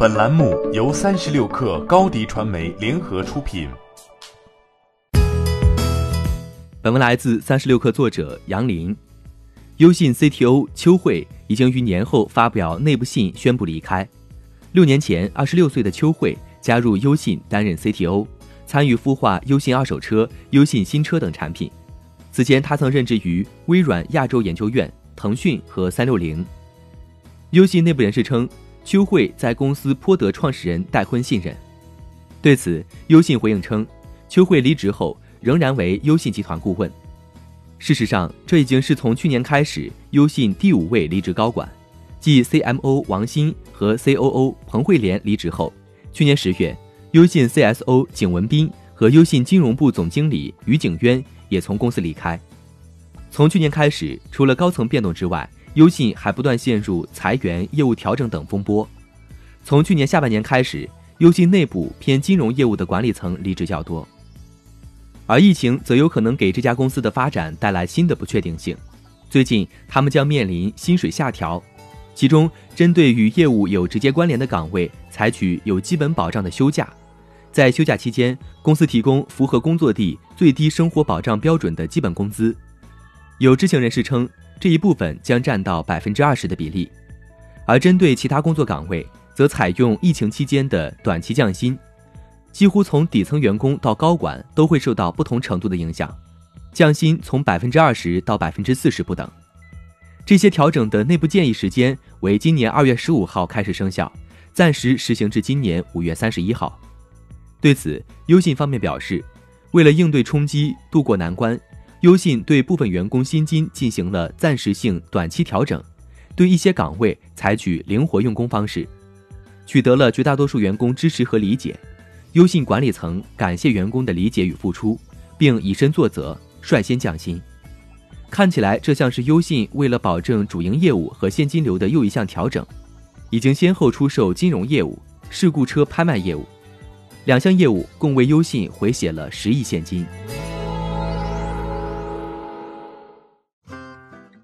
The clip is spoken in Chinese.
本栏目由三十六氪高低传媒联合出品。本文来自三十六氪作者杨林。优信 CTO 邱慧已经于年后发表内部信宣布离开。六年前，二十六岁的邱慧加入优信担任 CTO，参与孵化优信二手车、优信新车等产品。此前，他曾任职于微软亚洲研究院、腾讯和三六零。优信内部人士称，邱慧在公司颇得创始人戴坤信任。对此，优信回应称，邱慧离职后仍然为优信集团顾问。事实上，这已经是从去年开始优信第五位离职高管，继 CMO 王鑫和 COO 彭慧莲离职后，去年十月，优信 CSO 景文斌和优信金融部总经理于景渊也从公司离开。从去年开始，除了高层变动之外，优信还不断陷入裁员、业务调整等风波。从去年下半年开始，优信内部偏金融业务的管理层离职较多，而疫情则有可能给这家公司的发展带来新的不确定性。最近，他们将面临薪水下调，其中针对与业务有直接关联的岗位，采取有基本保障的休假，在休假期间，公司提供符合工作地最低生活保障标准的基本工资。有知情人士称。这一部分将占到百分之二十的比例，而针对其他工作岗位，则采用疫情期间的短期降薪，几乎从底层员工到高管都会受到不同程度的影响，降薪从百分之二十到百分之四十不等。这些调整的内部建议时间为今年二月十五号开始生效，暂时实行至今年五月三十一号。对此，优信方面表示，为了应对冲击，渡过难关。优信对部分员工薪金进行了暂时性短期调整，对一些岗位采取灵活用工方式，取得了绝大多数员工支持和理解。优信管理层感谢员工的理解与付出，并以身作则，率先降薪。看起来这像是优信为了保证主营业务和现金流的又一项调整，已经先后出售金融业务、事故车拍卖业务，两项业务共为优信回血了十亿现金。